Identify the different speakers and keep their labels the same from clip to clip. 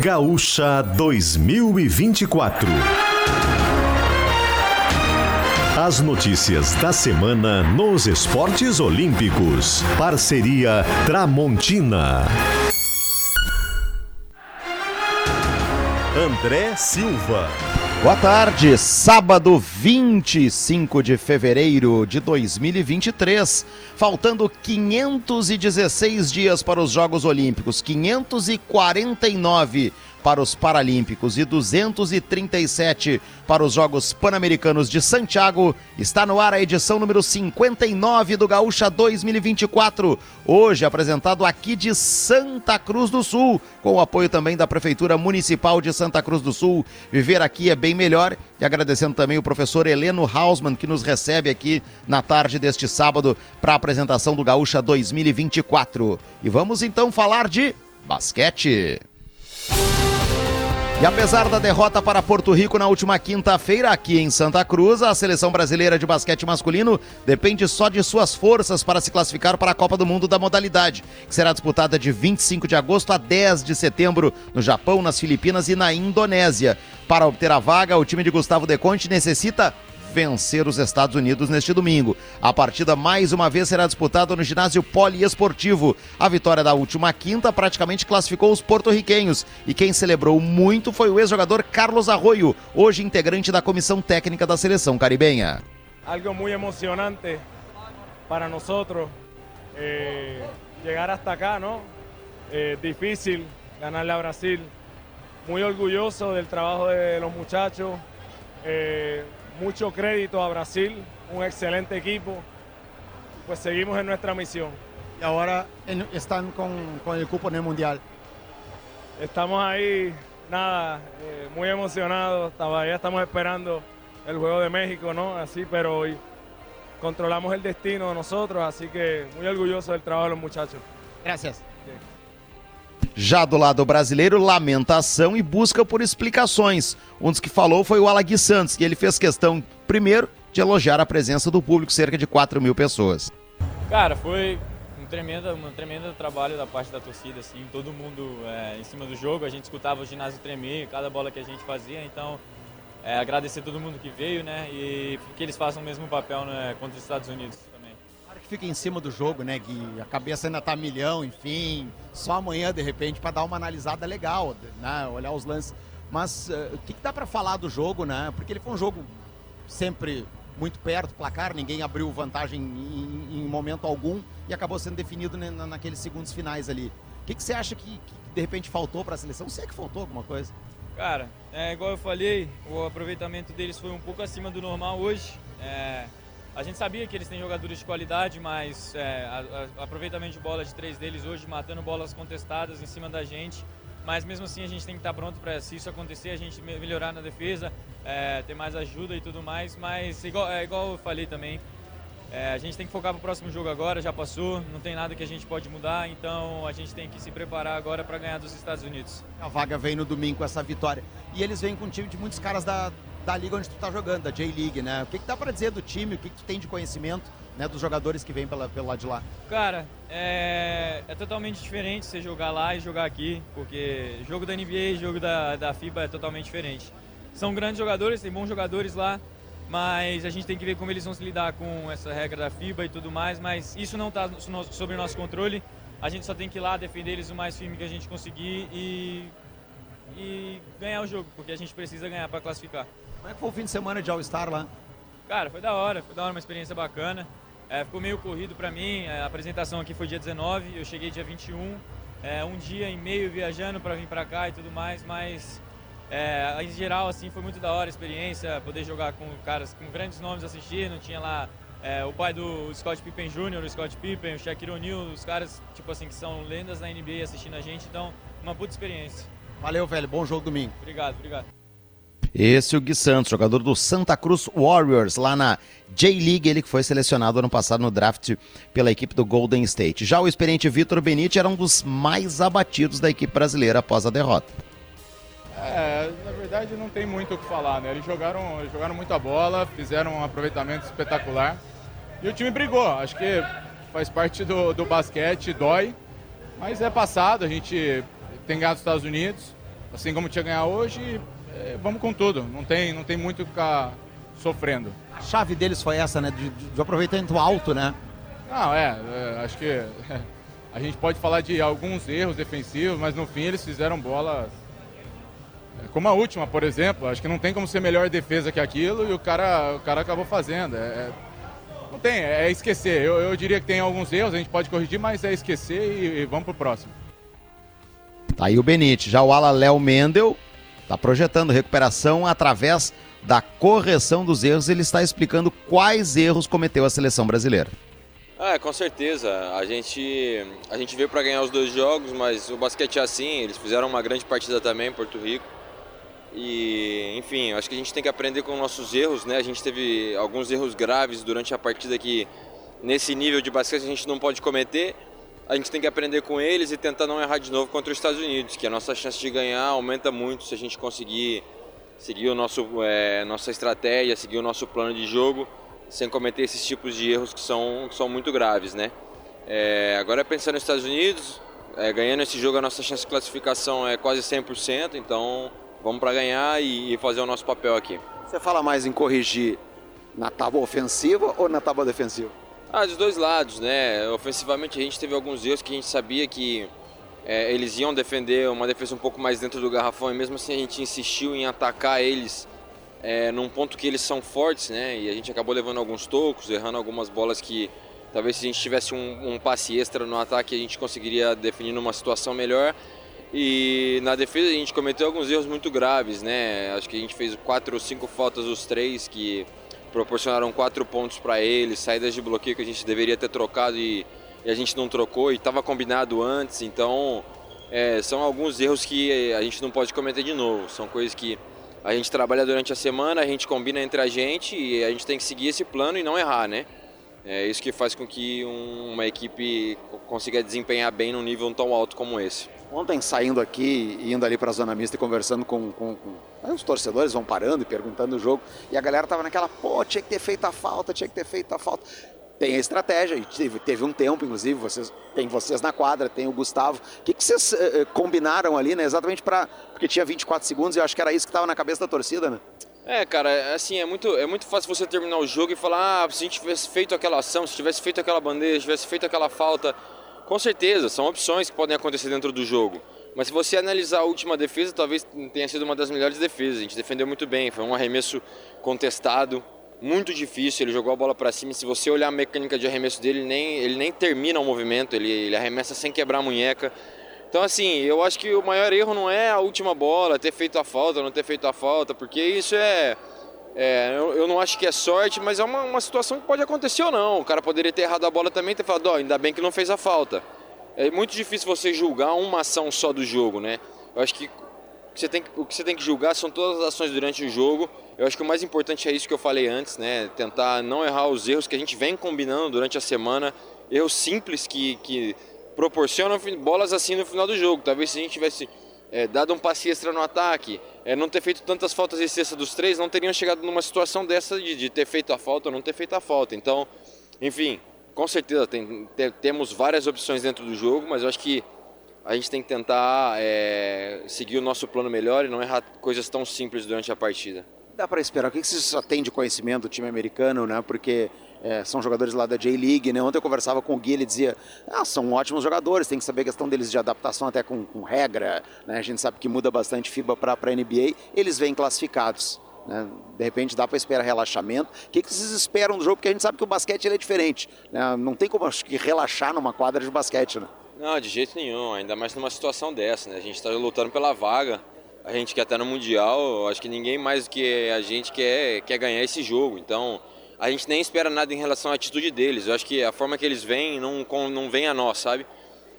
Speaker 1: Gaúcha 2024. As notícias da semana nos esportes olímpicos. Parceria Tramontina. André Silva.
Speaker 2: Boa tarde, sábado 25 de fevereiro de 2023. Faltando 516 dias para os Jogos Olímpicos, 549 para os Paralímpicos e 237 para os Jogos Pan-Americanos de Santiago. Está no ar a edição número 59 do Gaúcha 2024. Hoje apresentado aqui de Santa Cruz do Sul, com o apoio também da Prefeitura Municipal de Santa Cruz do Sul. Viver aqui é bem melhor. E agradecendo também o professor Heleno Hausmann, que nos recebe aqui na tarde deste sábado para a apresentação do Gaúcha 2024. E vamos então falar de basquete. E apesar da derrota para Porto Rico na última quinta-feira aqui em Santa Cruz, a seleção brasileira de basquete masculino depende só de suas forças para se classificar para a Copa do Mundo da modalidade, que será disputada de 25 de agosto a 10 de setembro no Japão, nas Filipinas e na Indonésia. Para obter a vaga, o time de Gustavo Deconte necessita vencer os Estados Unidos neste domingo. A partida mais uma vez será disputada no ginásio poliesportivo. A vitória da última quinta praticamente classificou os porto-riquenhos e quem celebrou muito foi o ex-jogador Carlos Arroio, hoje integrante da comissão técnica da seleção caribenha.
Speaker 3: Algo muito emocionante para nós eh, chegar hasta acá, ¿no? Eh, difícil ganarle a Brasil. Muy orgulloso del trabajo de los muchachos. Eh, mucho crédito a Brasil, un excelente equipo. Pues seguimos en nuestra misión.
Speaker 4: Y ahora están con, con el cupo en el Mundial.
Speaker 3: Estamos ahí, nada, eh, muy emocionados. Todavía estamos esperando el juego de México, ¿no? Así, pero hoy controlamos el destino de nosotros, así que muy orgulloso del trabajo de los muchachos.
Speaker 4: Gracias.
Speaker 2: Já do lado brasileiro, lamentação e busca por explicações. Um dos que falou foi o Alagui Santos, e ele fez questão, primeiro, de elogiar a presença do público, cerca de 4 mil pessoas.
Speaker 5: Cara, foi um tremendo, um tremendo trabalho da parte da torcida, assim, todo mundo é, em cima do jogo, a gente escutava o ginásio tremer, cada bola que a gente fazia, então é, agradecer todo mundo que veio, né, e que eles façam o mesmo papel né, contra os Estados Unidos
Speaker 4: fica em cima do jogo, né, Gui? A cabeça ainda tá milhão, enfim. Só amanhã, de repente, para dar uma analisada legal, né? Olhar os lances. Mas uh, o que, que dá para falar do jogo, né? Porque ele foi um jogo sempre muito perto, placar, ninguém abriu vantagem em, em momento algum e acabou sendo definido na, naqueles segundos finais ali. O que, que você acha que, que de repente faltou para a seleção? Você é que faltou alguma coisa?
Speaker 5: Cara, é igual eu falei, o aproveitamento deles foi um pouco acima do normal hoje. É, a gente sabia que eles têm jogadores de qualidade, mas é, a, a, aproveitamento de bola de três deles hoje, matando bolas contestadas em cima da gente. Mas mesmo assim a gente tem que estar pronto para se isso acontecer, a gente melhorar na defesa, é, ter mais ajuda e tudo mais. Mas igual, é, igual eu falei também, é, a gente tem que focar para o próximo jogo agora, já passou, não tem nada que a gente pode mudar, então a gente tem que se preparar agora para ganhar dos Estados Unidos.
Speaker 4: A vaga vem no domingo com essa vitória. E eles vêm com um time de muitos caras da, da liga onde tu tá jogando, da J-League, né? O que, que dá para dizer do time, o que, que tu tem de conhecimento né, dos jogadores que vêm pela, pelo lado de lá?
Speaker 5: Cara, é, é totalmente diferente você jogar lá e jogar aqui, porque jogo da NBA e jogo da, da FIBA é totalmente diferente. São grandes jogadores, tem bons jogadores lá, mas a gente tem que ver como eles vão se lidar com essa regra da FIBA e tudo mais, mas isso não está sobre o nosso controle. A gente só tem que ir lá defender eles o mais firme que a gente conseguir e, e ganhar o jogo, porque a gente precisa ganhar para classificar.
Speaker 4: Como é que foi o fim de semana de All-Star lá?
Speaker 5: Cara, foi da hora, foi da hora, uma experiência bacana. É, ficou meio corrido para mim, a apresentação aqui foi dia 19, eu cheguei dia 21, é, um dia e meio viajando para vir para cá e tudo mais, mas é, em geral assim foi muito da hora a experiência, poder jogar com caras com grandes nomes assistindo, tinha lá é, o pai do Scott Pippen Jr., o Scott Pippen, o Shaquille O'Neal, os caras tipo assim que são lendas na NBA assistindo a gente, então uma puta experiência.
Speaker 4: Valeu, velho, bom jogo domingo.
Speaker 5: Obrigado, obrigado.
Speaker 2: Esse é o Gui Santos, jogador do Santa Cruz Warriors, lá na J-League, ele que foi selecionado ano passado no draft pela equipe do Golden State. Já o experiente Vitor Benite era um dos mais abatidos da equipe brasileira após a derrota.
Speaker 6: É, na verdade não tem muito o que falar, né? Eles jogaram, jogaram muita bola, fizeram um aproveitamento espetacular e o time brigou. Acho que faz parte do, do basquete, dói, mas é passado, a gente tem ganhado os Estados Unidos assim como tinha ganhar hoje, vamos com tudo. Não tem, não tem muito que ficar sofrendo.
Speaker 4: A chave deles foi essa, né? De, de aproveitamento alto, né?
Speaker 6: Não, é, é, acho que a gente pode falar de alguns erros defensivos, mas no fim eles fizeram bolas é, como a última, por exemplo. Acho que não tem como ser melhor defesa que aquilo e o cara, o cara acabou fazendo. É, é não tem, é esquecer. Eu, eu, diria que tem alguns erros, a gente pode corrigir, mas é esquecer e, e vamos pro próximo.
Speaker 2: Tá aí o Benite. Já o ala Léo Mendel está projetando recuperação através da correção dos erros. Ele está explicando quais erros cometeu a seleção brasileira.
Speaker 7: Ah, com certeza. A gente, a gente veio para ganhar os dois jogos, mas o basquete é assim. Eles fizeram uma grande partida também em Porto Rico. E, enfim, acho que a gente tem que aprender com nossos erros, né? A gente teve alguns erros graves durante a partida que, nesse nível de basquete, a gente não pode cometer. A gente tem que aprender com eles e tentar não errar de novo contra os Estados Unidos, que a nossa chance de ganhar aumenta muito se a gente conseguir seguir o nosso, é, nossa estratégia, seguir o nosso plano de jogo sem cometer esses tipos de erros que são, que são muito graves, né? É, agora pensando nos Estados Unidos, é, ganhando esse jogo a nossa chance de classificação é quase 100%, então vamos para ganhar e, e, fazer o nosso papel aqui.
Speaker 4: Você fala mais em corrigir na tábua ofensiva ou na tábua defensiva?
Speaker 7: Ah, dos dois lados, né? Ofensivamente a gente teve alguns erros que a gente sabia que é, eles iam defender uma defesa um pouco mais dentro do garrafão e mesmo assim a gente insistiu em atacar eles é, num ponto que eles são fortes, né? E a gente acabou levando alguns tocos, errando algumas bolas que talvez se a gente tivesse um, um passe extra no ataque a gente conseguiria definir numa situação melhor. E na defesa a gente cometeu alguns erros muito graves, né? Acho que a gente fez quatro ou cinco faltas os três que proporcionaram quatro pontos para eles, saídas de bloqueio que a gente deveria ter trocado e, e a gente não trocou e estava combinado antes. Então é, são alguns erros que a gente não pode cometer de novo. São coisas que a gente trabalha durante a semana, a gente combina entre a gente e a gente tem que seguir esse plano e não errar, né? É isso que faz com que uma equipe consiga desempenhar bem num nível tão alto como esse.
Speaker 4: Ontem, saindo aqui, indo ali para a zona mista e conversando com, com, com, os torcedores, vão parando e perguntando o jogo, e a galera tava naquela, pô, tinha que ter feito a falta, tinha que ter feito a falta tem a estratégia, teve, teve um tempo, inclusive, vocês, tem vocês na quadra, tem o Gustavo. O que, que vocês uh, combinaram ali, né? Exatamente para. Porque tinha 24 segundos e eu acho que era isso que estava na cabeça da torcida, né?
Speaker 7: É, cara, é assim, é muito, é muito fácil você terminar o jogo e falar, ah, se a gente tivesse feito aquela ação, se tivesse feito aquela bandeja, se tivesse feito aquela falta. Com certeza, são opções que podem acontecer dentro do jogo. Mas se você analisar a última defesa, talvez tenha sido uma das melhores defesas. A gente defendeu muito bem, foi um arremesso contestado, muito difícil, ele jogou a bola para cima. Se você olhar a mecânica de arremesso dele, ele nem, ele nem termina o movimento, ele, ele arremessa sem quebrar a munheca. Então, assim, eu acho que o maior erro não é a última bola, ter feito a falta, não ter feito a falta, porque isso é. É eu, eu, não acho que é sorte, mas é uma, uma situação que pode acontecer ou não. O cara poderia ter errado a bola também e ter falado, ó, oh, ainda bem que não fez a falta. É muito difícil você julgar uma ação só do jogo, né? Eu acho que você tem que, o que você tem que julgar são todas as ações durante o jogo eu acho que o mais importante é isso que eu falei antes, né? Tentar não errar os erros que a gente vem combinando durante a semana, erros simples que, que proporcionam bolas assim no final do jogo. Talvez se a gente tivesse é, dado um passe extra no ataque, é, não ter feito tantas faltas de cesta dos três, não teriam chegado numa situação dessa de, de ter feito a falta ou não ter feito a falta. Então, enfim, com certeza tem, temos várias opções dentro do jogo, mas eu acho que a gente tem que tentar é, seguir o nosso plano melhor e não errar coisas tão simples durante a partida
Speaker 4: dá para esperar? O que você já tem de conhecimento do time americano, né? Porque é, são jogadores lá da J-League, né? Ontem eu conversava com o Gui, ele dizia, ah, são ótimos jogadores, tem que saber a questão deles de adaptação até com, com regra, né? A gente sabe que muda bastante FIBA para a NBA, eles vêm classificados. Né? De repente dá para esperar relaxamento. O que, que vocês esperam do jogo? Porque a gente sabe que o basquete é diferente. Né? Não tem como acho que relaxar numa quadra de basquete, né?
Speaker 7: Não, de jeito nenhum, ainda mais numa situação dessa, né? A gente está lutando pela vaga, a gente quer estar no Mundial, acho que ninguém mais do que a gente quer, quer ganhar esse jogo. Então, a gente nem espera nada em relação à atitude deles. Eu acho que a forma que eles vêm não, não vem a nós, sabe?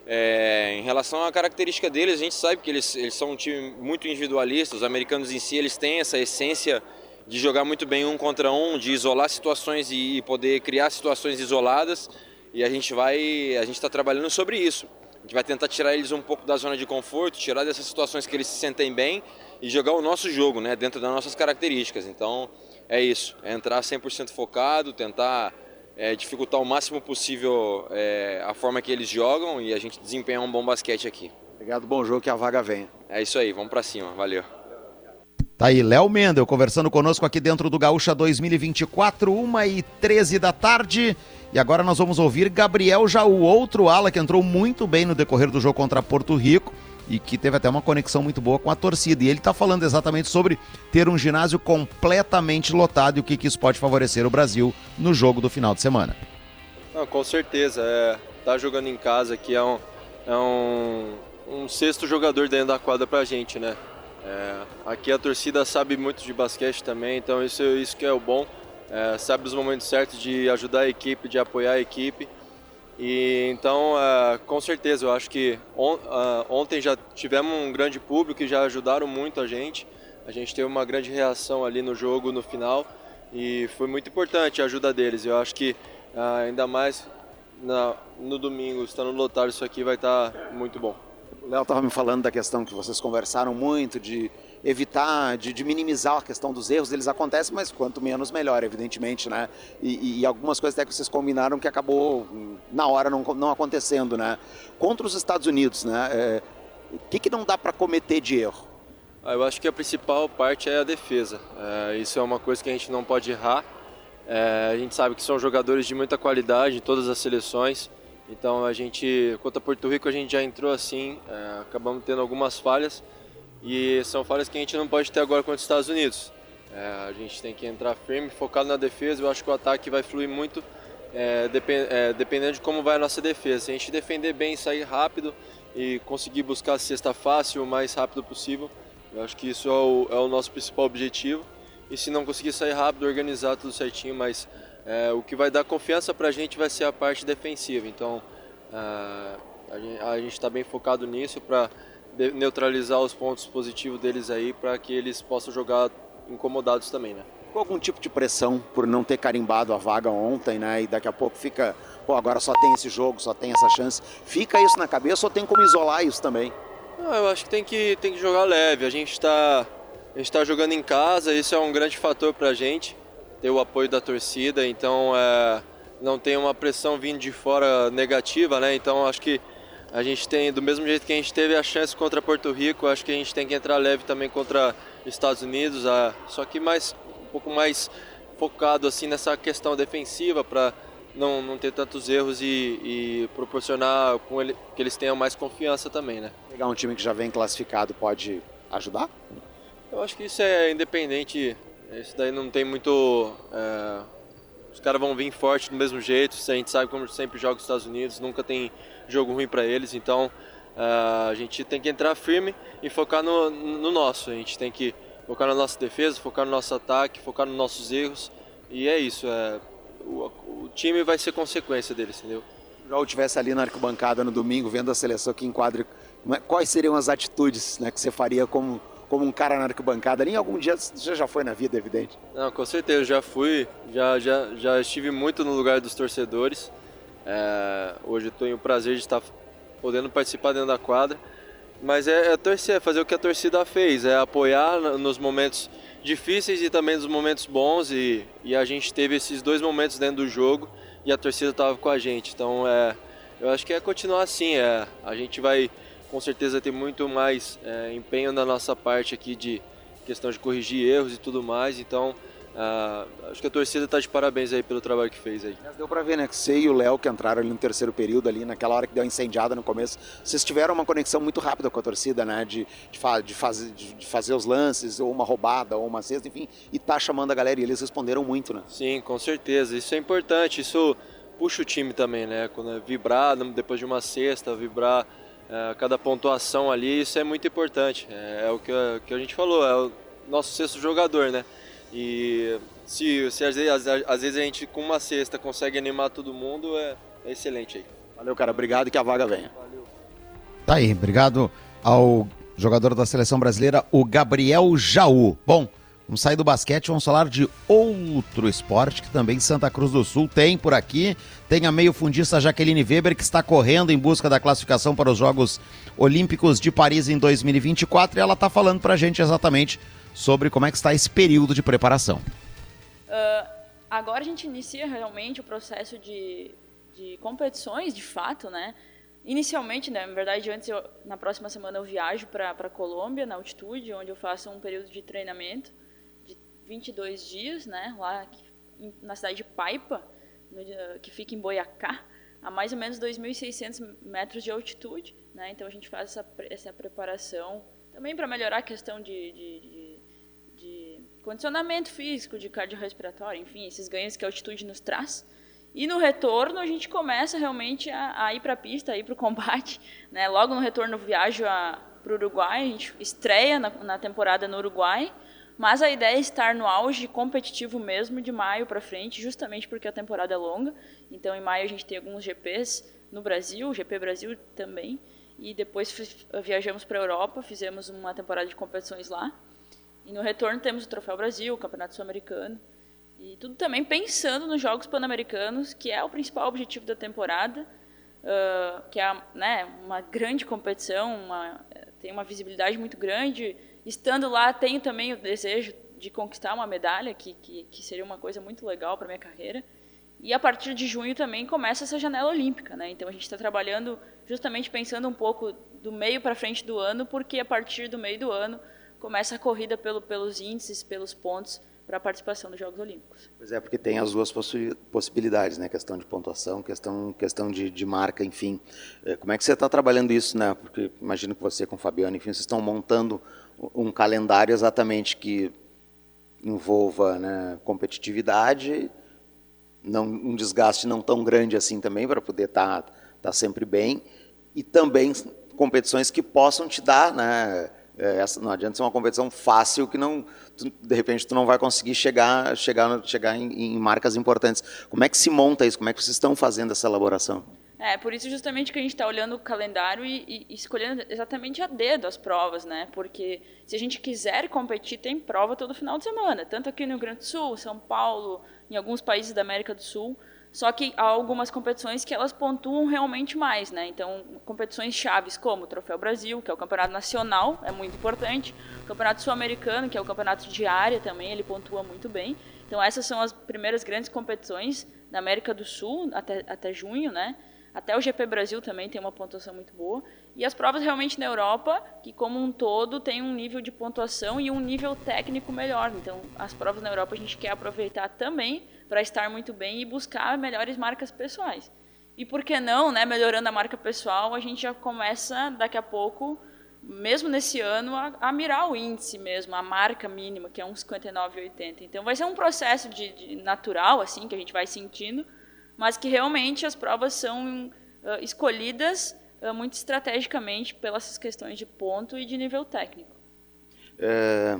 Speaker 7: É, em relação à característica deles, a gente sabe que eles, eles são um time muito individualista. Os americanos em si, eles têm essa essência de jogar muito bem um contra um, de isolar situações e poder criar situações isoladas. E a gente vai, a gente está trabalhando sobre isso. A gente vai tentar tirar eles um pouco da zona de conforto, tirar dessas situações que eles se sentem bem e jogar o nosso jogo, né, dentro das nossas características. Então, é isso, é entrar 100% focado, tentar é, dificultar o máximo possível é, a forma que eles jogam e a gente desempenhar um bom basquete aqui.
Speaker 4: Obrigado, bom jogo, que a vaga venha.
Speaker 7: É isso aí, vamos para cima, valeu.
Speaker 2: Tá aí, Léo Mendel conversando conosco aqui dentro do Gaúcha 2024, 1 e 13 da tarde. E agora nós vamos ouvir Gabriel Jaú, outro ala que entrou muito bem no decorrer do jogo contra Porto Rico e que teve até uma conexão muito boa com a torcida. E ele está falando exatamente sobre ter um ginásio completamente lotado e o que, que isso pode favorecer o Brasil no jogo do final de semana.
Speaker 8: Não, com certeza. É, tá jogando em casa aqui é um, é um, um sexto jogador dentro da quadra pra gente, né? É, aqui a torcida sabe muito de basquete também, então isso, isso que é o bom. É, sabe os momentos certos de ajudar a equipe, de apoiar a equipe. E então, é, com certeza, eu acho que on, uh, ontem já tivemos um grande público e já ajudaram muito a gente. A gente teve uma grande reação ali no jogo no final e foi muito importante a ajuda deles. Eu acho que uh, ainda mais na, no domingo, estando lotado, isso aqui vai estar tá muito bom.
Speaker 4: O Léo estava me falando da questão que vocês conversaram muito, de evitar, de, de, minimizar a questão dos erros. Eles acontecem, mas quanto menos, melhor, evidentemente, né? E, e algumas coisas até que vocês combinaram que acabou na hora não, não acontecendo, né? Contra os Estados Unidos, né? É, o que, que não dá para cometer de erro?
Speaker 8: Ah, eu acho que a principal parte é a defesa. É, isso é uma coisa que a gente não pode errar. É, a gente sabe que são jogadores de muita qualidade em todas as seleções. Então a gente, contra Porto Rico, a gente já entrou assim, é, acabamos tendo algumas falhas e são falhas que a gente não pode ter agora contra os Estados Unidos. É, a gente tem que entrar firme, focado na defesa. Eu acho que o ataque vai fluir muito é, depend, é, dependendo de como vai a nossa defesa. Se a gente defender bem, sair rápido e conseguir buscar a cesta fácil o mais rápido possível, eu acho que isso é o, é o nosso principal objetivo. E se não conseguir sair rápido, organizar tudo certinho, mas é, o que vai dar confiança para a gente vai ser a parte defensiva. Então é, a gente está bem focado nisso para neutralizar os pontos positivos deles aí para que eles possam jogar incomodados também, né?
Speaker 4: Com algum tipo de pressão por não ter carimbado a vaga ontem, né? E daqui a pouco fica, pô, agora só tem esse jogo, só tem essa chance. Fica isso na cabeça ou tem como isolar isso também?
Speaker 8: Ah, eu acho que tem que tem que jogar leve. A gente está a gente está jogando em casa, isso é um grande fator para a gente ter o apoio da torcida, então é, não tem uma pressão vindo de fora negativa, né? Então acho que a gente tem, do mesmo jeito que a gente teve a chance contra Porto Rico, acho que a gente tem que entrar leve também contra Estados Unidos, é, só que mais um pouco mais focado assim nessa questão defensiva para não, não ter tantos erros e, e proporcionar com ele, que eles tenham mais confiança também, né?
Speaker 4: Pegar um time que já vem classificado pode ajudar?
Speaker 8: Eu acho que isso é independente isso daí não tem muito. É, os caras vão vir forte do mesmo jeito. A gente sabe como sempre joga os Estados Unidos, nunca tem jogo ruim para eles. Então é, a gente tem que entrar firme e focar no, no nosso. A gente tem que focar na nossa defesa, focar no nosso ataque, focar nos nossos erros. E é isso. É, o, o time vai ser consequência deles, entendeu?
Speaker 4: Já eu estivesse ali na arquibancada no domingo, vendo a seleção que enquadra, é, quais seriam as atitudes né, que você faria como como um cara na arquibancada. Nem algum dia você já foi na vida, evidente.
Speaker 8: Não, com certeza, já fui, já, já, já estive muito no lugar dos torcedores. É, hoje tenho o prazer de estar podendo participar dentro da quadra. Mas é, é torcer, é fazer o que a torcida fez, é apoiar nos momentos difíceis e também nos momentos bons. E, e a gente teve esses dois momentos dentro do jogo e a torcida estava com a gente. Então é, eu acho que é continuar assim. É, a gente vai com certeza ter muito mais é, empenho da nossa parte aqui de questão de corrigir erros e tudo mais. Então, uh, acho que a torcida está de parabéns aí pelo trabalho que fez aí.
Speaker 4: Mas deu para ver, né, que você e o Léo que entraram ali no terceiro período ali, naquela hora que deu incendiada no começo, vocês tiveram uma conexão muito rápida com a torcida, né, de, de, fa de, fazer, de, fazer os lances, ou uma roubada, ou uma cesta, enfim, e tá chamando a galera e eles responderam muito, né?
Speaker 8: Sim, com certeza. Isso é importante. Isso puxa o time também, né? Quando é vibrar depois de uma cesta, vibrar é, cada pontuação ali, isso é muito importante. É, é o que que a, gente falou, é o nosso sexto jogador, né? E se, se às, vezes, às, vezes, a gente com uma cesta consegue animar todo mundo, é, é excelente aí.
Speaker 4: Valeu, cara. Obrigado e que a vaga venha. Valeu.
Speaker 2: Tá aí, obrigado ao jogador da seleção brasileira, o Gabriel Jaú. Bom, Vamos sair do basquete, vamos falar de outro esporte que também Santa Cruz do Sul tem por aqui. Tem a meio-fundista Jaqueline Weber, que está correndo em busca da classificação para os Jogos Olímpicos de Paris em 2024 e ela está falando para a gente exatamente sobre como é que está esse período de preparação.
Speaker 9: Uh, agora a gente inicia realmente o processo de, de competições, de fato, né? Inicialmente, né, na verdade, antes eu, na próxima semana eu viajo para a Colômbia, na altitude, onde eu faço um período de treinamento de 22 dias, né, lá na cidade de Paipa, no, que fica em Boiacá, a mais ou menos 2.600 metros de altitude. Né, então a gente faz essa, essa preparação também para melhorar a questão de, de, de, condicionamento físico, de cardiorrespiratório, enfim, esses ganhos que a altitude nos traz. E no retorno a gente começa realmente a, a ir para a pista, a ir para o combate. Né? Logo no retorno viajo para o Uruguai, a gente estreia na, na, temporada no Uruguai, mas a ideia é estar no auge competitivo mesmo de maio para frente, justamente porque a temporada é longa. Então em maio a gente tem alguns GPs no Brasil, GP Brasil também, e depois viajamos para a Europa, fizemos uma temporada de competições lá. E no retorno temos o Troféu Brasil, o Campeonato Sul-Americano. E tudo também pensando nos Jogos Pan-Americanos, que é o principal objetivo da temporada, uh, que é né, uma grande competição, uma, tem uma visibilidade muito grande. Estando lá, tenho também o desejo de conquistar uma medalha, que, que, que seria uma coisa muito legal para minha carreira. E a partir de junho também começa essa janela olímpica, né? Então a gente está trabalhando justamente pensando um pouco do meio para frente do ano, porque a partir do meio do ano começa a corrida pelo, pelos índices, pelos pontos para a participação dos Jogos Olímpicos.
Speaker 2: Pois é, porque tem as duas possibilidades, né? Questão de pontuação, questão, questão de, de marca, enfim. É, como é que você está trabalhando isso, né? Porque imagino que você com o Fabiano, enfim, vocês estão montando um calendário exatamente que envolva né, competitividade, não, um desgaste não tão grande assim também para poder estar tá, tá sempre bem e também competições que possam te dar, né? É, essa, não adianta ser uma competição fácil que não, tu, de repente tu não vai conseguir chegar, chegar, chegar em, em, marcas importantes. Como é que se monta isso? Como é que vocês estão fazendo essa elaboração?
Speaker 9: É, por isso justamente que a gente está olhando o calendário e, e, escolhendo exatamente a dedo as provas, né? Porque se a gente quiser competir, tem prova todo final de semana, tanto aqui no Rio Grande do Sul, São Paulo, em alguns países da América do Sul. Só que há algumas competições que elas pontuam realmente mais, né? Então, competições chaves como o Troféu Brasil, que é o campeonato nacional, é muito importante. O Campeonato Sul-Americano, que é o campeonato de área também, ele pontua muito bem. Então, essas são as primeiras grandes competições na América do Sul, até, até junho, né? Até o GP Brasil também tem uma pontuação muito boa. E as provas realmente na Europa, que como um todo tem um nível de pontuação e um nível técnico melhor. Então, as provas na Europa a gente quer aproveitar também para estar muito bem e buscar melhores marcas pessoais. E por que não, né, melhorando a marca pessoal, a gente já começa daqui a pouco, mesmo nesse ano, a, a mirar o índice mesmo, a marca mínima, que é uns 59,80. Então vai ser um processo de, de, natural, assim, que a gente vai sentindo, mas que realmente as provas são uh, escolhidas muito estrategicamente pelas questões de ponto e de nível técnico.
Speaker 2: É,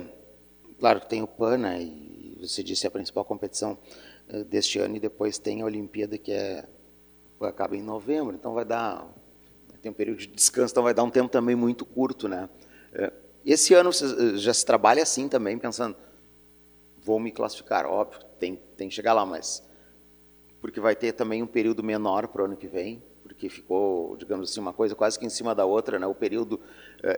Speaker 2: claro tem o PAN, né, e você disse a principal competição eh, deste ano e depois tem a Olimpíada que é acaba em novembro, então vai dar tem um período de descanso, então vai dar um tempo também muito curto, né? Eh, esse ano eh, já se trabalha assim também, pensando vou me classificar, óbvio, tem tem que chegar lá, mas porque vai ter também um período menor para o ano que vem, porque ficou, digamos assim, uma coisa quase que em cima da outra, né? O período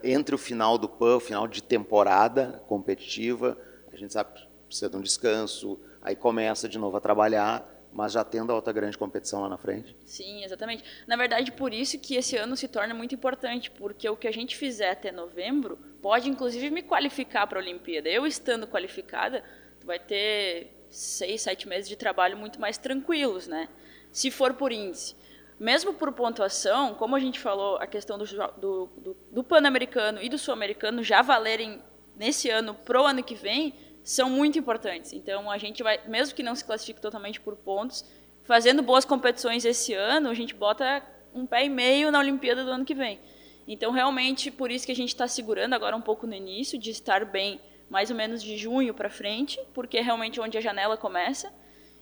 Speaker 2: entre o final do PAN, o final de temporada competitiva, a gente sabe que precisa de um descanso, aí começa de novo a trabalhar, mas já tendo a outra grande competição lá na frente.
Speaker 9: Sim, exatamente. Na verdade, por isso que esse ano se torna muito importante, porque o que a gente fizer até novembro pode, inclusive, me qualificar para a Olimpíada. Eu estando qualificada, tu vai ter seis, sete meses de trabalho muito mais tranquilos, né? Se for por índice. Mesmo por pontuação, como a gente falou, a questão do, do, do, do Pan-Americano e do Sul-Americano já valerem nesse ano pro ano que vem, são muito importantes. Então, a gente vai, mesmo que não se classifique totalmente por pontos, fazendo boas competições esse ano, a gente bota um pé e meio na Olimpíada do ano que vem. Então, realmente, por isso que a gente está segurando agora um pouco no início, de estar bem mais ou menos de junho para frente, porque é realmente onde a janela começa.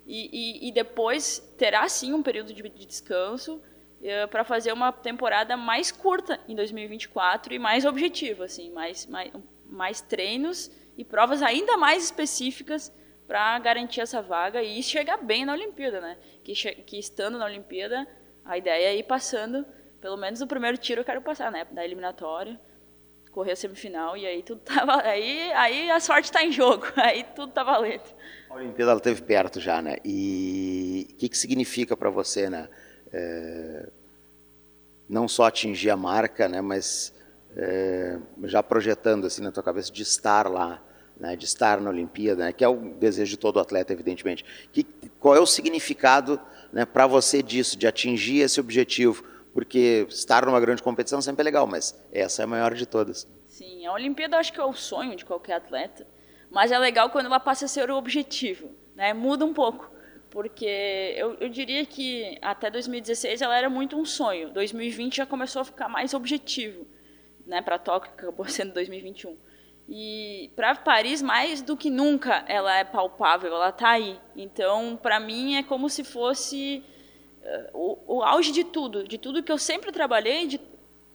Speaker 9: E, e, e depois terá sim um período de, de descanso uh, para fazer uma temporada mais curta em 2024 e mais objetiva, assim, mais, mais, mais treinos e provas ainda mais específicas para garantir essa vaga e chegar bem na Olimpíada, né? Que, que estando na Olimpíada, a ideia é ir passando, pelo menos o primeiro tiro eu quero passar, né? Da eliminatória, correr a semifinal e aí tudo tava, aí, aí a sorte está em jogo, aí tudo tá valendo.
Speaker 2: A Olimpíada ela teve perto já, né? E o que que significa para você, né? É não só atingir a marca, né, mas é, já projetando assim na tua cabeça de estar lá, né, de estar na Olimpíada, né, que é o desejo de todo atleta, evidentemente. Que, qual é o significado né, para você disso, de atingir esse objetivo? Porque estar numa grande competição sempre é legal, mas essa é a maior de todas.
Speaker 9: Sim, a Olimpíada acho que é o sonho de qualquer atleta, mas é legal quando ela passa a ser o objetivo, né? Muda um pouco, porque eu, eu diria que até 2016 ela era muito um sonho. 2020 já começou a ficar mais objetivo, né? Para Tóquio que acabou sendo 2021. E para Paris, mais do que nunca, ela é palpável, ela está aí. Então, para mim, é como se fosse uh, o, o auge de tudo, de tudo que eu sempre trabalhei, de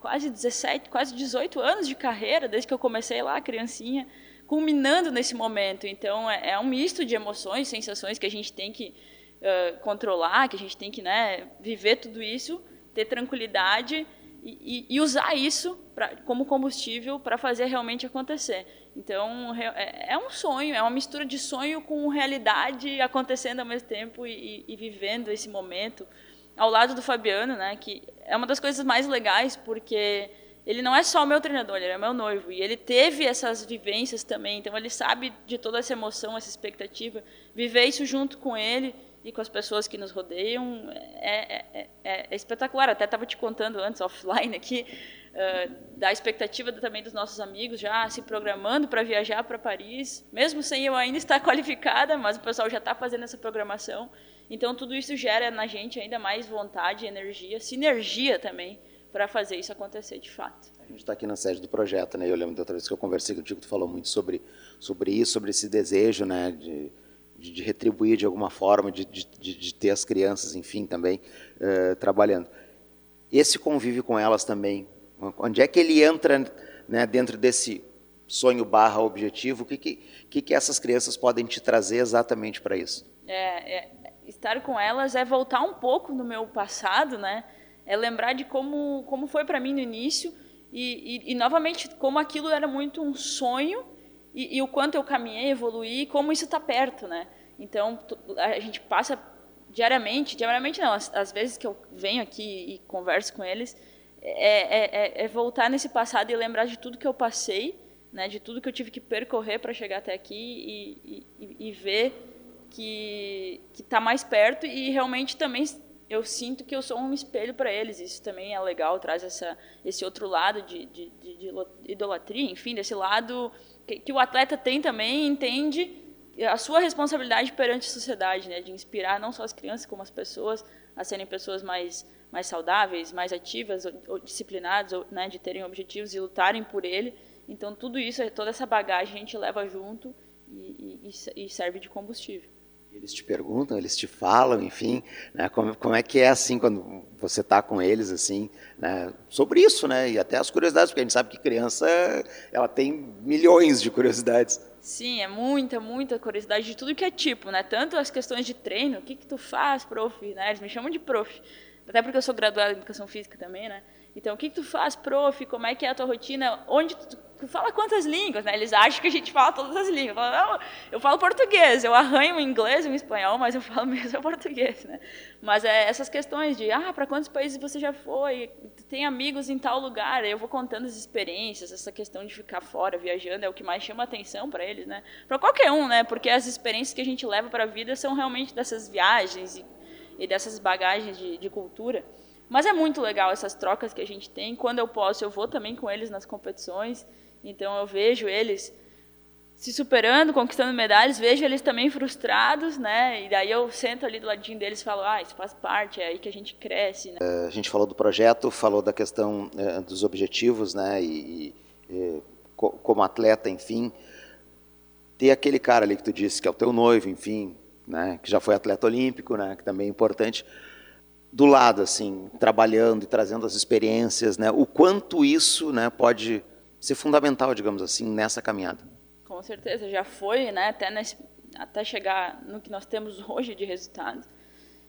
Speaker 9: quase 17, quase 18 anos de carreira, desde que eu comecei lá, criancinha, culminando nesse momento. Então, é, é um misto de emoções, sensações que a gente tem que uh, controlar, que a gente tem que né, viver tudo isso, ter tranquilidade e, e, e usar isso pra, como combustível para fazer realmente acontecer. Então, é, é, um sonho, é uma mistura de sonho com realidade acontecendo ao mesmo tempo e, e vivendo esse momento ao lado do Fabiano, né, que é uma das coisas mais legais, porque ele não é só o meu treinador, ele é meu noivo. E ele teve essas vivências também, então ele sabe de toda essa emoção, essa expectativa. Viver isso junto com ele e com as pessoas que nos rodeiam é, é, é, é espetacular. Até estava te contando antes, offline aqui, uh, da expectativa também dos nossos amigos já se programando para viajar para Paris, mesmo sem eu ainda estar qualificada, mas o pessoal já está fazendo essa programação. Então, tudo isso gera na gente ainda mais vontade, energia, sinergia também, para fazer isso acontecer de fato.
Speaker 2: A gente está aqui na sede do projeto, né? Eu lembro da outra vez que eu conversei contigo, tu falou muito sobre, sobre isso, sobre esse desejo, né? De, de, de retribuir de alguma forma, de, de, de, ter as crianças, enfim, também uh, trabalhando. Esse convívio com elas também, onde é que ele entra né, dentro desse sonho barra objetivo? O que, que, que essas crianças podem te trazer exatamente para isso?
Speaker 9: É, é, estar com elas é voltar um pouco no meu passado, né? É lembrar de como, como foi para mim no início e, e, e, novamente, como aquilo era muito um sonho e, e o quanto eu caminhei, evoluí, como isso está perto, né? Então, a gente passa diariamente, diariamente não, às vezes que eu venho aqui e converso com eles, é, é, é, é, voltar nesse passado e lembrar de tudo que eu passei, né, de tudo que eu tive que percorrer para chegar até aqui e, e, e ver que está mais perto e realmente também eu sinto que eu sou um espelho para eles. Isso também é legal, traz essa, esse outro lado de, de, de, de idolatria, enfim, desse lado que, que, o atleta tem também, entende a sua responsabilidade perante a sociedade, né, de inspirar não só as crianças como as pessoas a serem pessoas mais mais saudáveis, mais ativas, ou, ou disciplinadas, ou, né, de terem objetivos e lutarem por ele. Então tudo isso, toda essa bagagem a gente leva junto e, e, e serve de combustível.
Speaker 2: Eles te perguntam, eles te falam, enfim, né, como, como, é que é assim quando você está com eles assim, né, sobre isso, né, e até as curiosidades, porque a gente sabe que criança ela tem milhões de curiosidades.
Speaker 9: Sim, é muita, muita curiosidade de tudo que é tipo, né, tanto as questões de treino, o que que tu faz, prof, né, eles me chamam de prof, até porque eu sou graduada em educação física também, né, então, o que, que tu faz, prof? Como é que é a tua rotina? Onde tu, tu fala quantas línguas, né? Eles acham que a gente fala todas as línguas. Eu falo, não, eu falo português, eu arranho o inglês o espanhol, mas eu falo mesmo português, né? Mas é essas questões de, ah, para quantos países você já foi? Tem amigos em tal lugar? Eu vou contando as experiências, essa questão de ficar fora, viajando, é o que mais chama atenção para eles, né? Para qualquer um, né? Porque as experiências que a gente leva para a vida são realmente dessas viagens e, e dessas bagagens de, de cultura. Mas é muito legal essas trocas que a gente tem. Quando eu posso, eu vou também com eles nas competições. Então eu vejo eles se superando, conquistando medalhas, vejo eles também frustrados, né? E daí eu sento ali do ladinho deles e falo, ah, isso faz parte, é aí que a gente cresce. Né?
Speaker 2: Uh, a gente falou do projeto, falou da questão uh, dos objetivos, né? E, e co como atleta, enfim, ter aquele cara ali que tu disse que é o teu noivo, enfim, né? Que já foi atleta olímpico, né? Que também é importante do lado, assim, trabalhando e trazendo as experiências, né? O quanto isso, né, pode ser fundamental, digamos assim, nessa caminhada.
Speaker 9: Com certeza, já foi, né, até, nesse, até chegar no que nós temos hoje de resultado.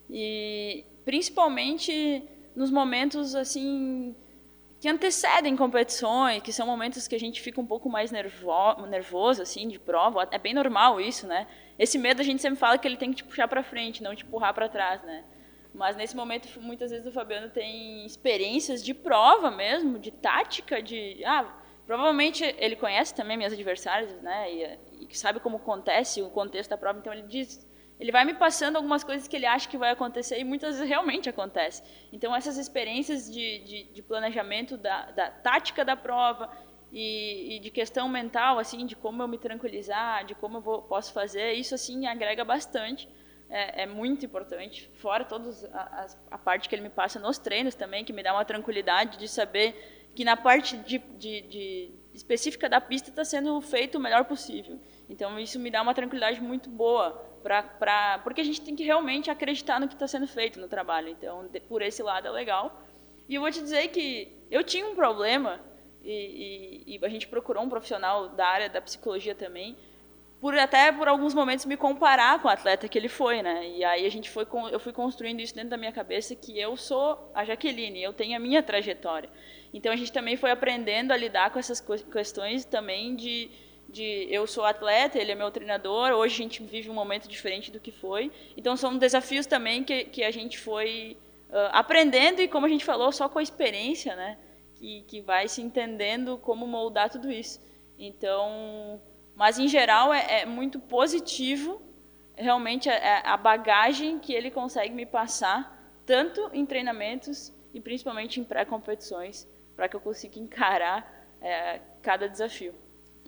Speaker 9: E principalmente nos momentos, assim, que antecedem competições, que são momentos que a gente fica um pouco mais nervo, nervoso, assim, de prova. É bem normal isso, né? Esse medo a gente sempre fala que ele tem que te puxar para frente, não te empurrar para trás, né? Mas nesse momento, muitas vezes o Fabiano tem experiências de prova mesmo, de tática, de. Ah, provavelmente ele conhece também minhas adversárias, né? E, e sabe como acontece o contexto da prova, então ele diz. Ele vai me passando algumas coisas que ele acha que vai acontecer e muitas vezes realmente acontece. Então, essas experiências de, de, de planejamento da, da tática da prova e, e, de questão mental, assim, de como eu me tranquilizar, de como eu vou, posso fazer, isso assim agrega bastante é, é muito importante. Fora todos a, a, parte que ele me passa nos treinos também, que me dá uma tranquilidade de saber que na parte de, de, de específica da pista está sendo feito o melhor possível. Então isso me dá uma tranquilidade muito boa, pra, porque a gente tem que realmente acreditar no que está sendo feito no trabalho. Então de, por esse lado é legal. E eu vou te dizer que eu tinha um problema e, e, e a gente procurou um profissional da área da psicologia também por até por alguns momentos me comparar com o atleta que ele foi, né? E aí a gente foi eu fui construindo isso dentro da minha cabeça que eu sou a Jaqueline, eu tenho a minha trajetória. Então a gente também foi aprendendo a lidar com essas questões também de de eu sou atleta, ele é meu treinador, hoje a gente vive um momento diferente do que foi. Então são desafios também que, que a gente foi uh, aprendendo e como a gente falou, só com a experiência, né? Que, que vai se entendendo como moldar tudo isso. Então, mas, em geral, é, é muito positivo realmente a, é, é a, bagagem que ele consegue me passar, tanto em treinamentos e principalmente em pré-competições, para que eu consiga encarar é, cada desafio.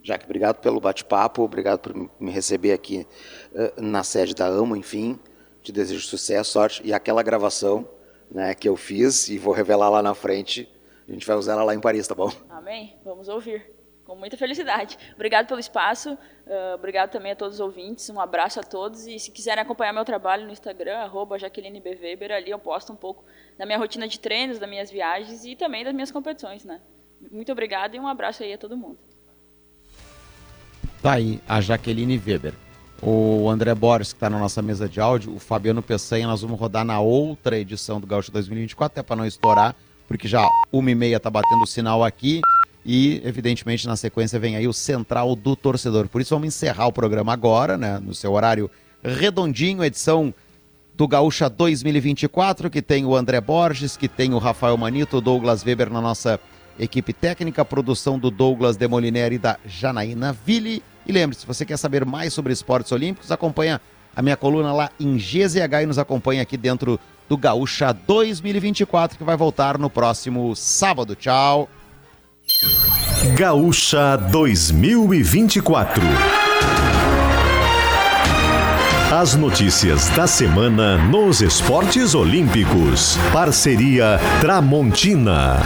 Speaker 10: Jaque, obrigado pelo bate-papo, obrigado por me receber aqui uh, na sede da AMO, enfim. Te desejo sucesso, sorte. E aquela gravação né, que eu fiz e vou revelar lá na frente, a gente vai usar ela lá em Paris, tá bom?
Speaker 9: Amém. Vamos ouvir com muita felicidade. Obrigado pelo espaço, uh, obrigado também a todos os ouvintes, um abraço a todos e se quiserem acompanhar meu trabalho no Instagram, arroba ali eu posto um pouco da minha rotina de treinos, das minhas viagens e também das minhas competições, né? Muito obrigado e um abraço aí a todo mundo.
Speaker 2: Tá aí, a Jaqueline Weber. O André Borges, que está na nossa mesa de áudio, o Fabiano Peçanha, nós vamos rodar na outra edição do Gaúcho 2024, até para não estourar, porque já uma e meia tá batendo o sinal aqui. E, evidentemente, na sequência vem aí o Central do Torcedor. Por isso, vamos encerrar o programa agora, né? No seu horário redondinho, edição do Gaúcha 2024, que tem o André Borges, que tem o Rafael Manito, o Douglas Weber na nossa equipe técnica, produção do Douglas Demoliner e da Janaína Ville. E lembre-se, se você quer saber mais sobre esportes olímpicos, acompanha a minha coluna lá em GZH e nos acompanha aqui dentro do Gaúcha 2024, que vai voltar no próximo sábado. Tchau!
Speaker 1: Gaúcha 2024. As notícias da semana nos esportes olímpicos. Parceria Tramontina.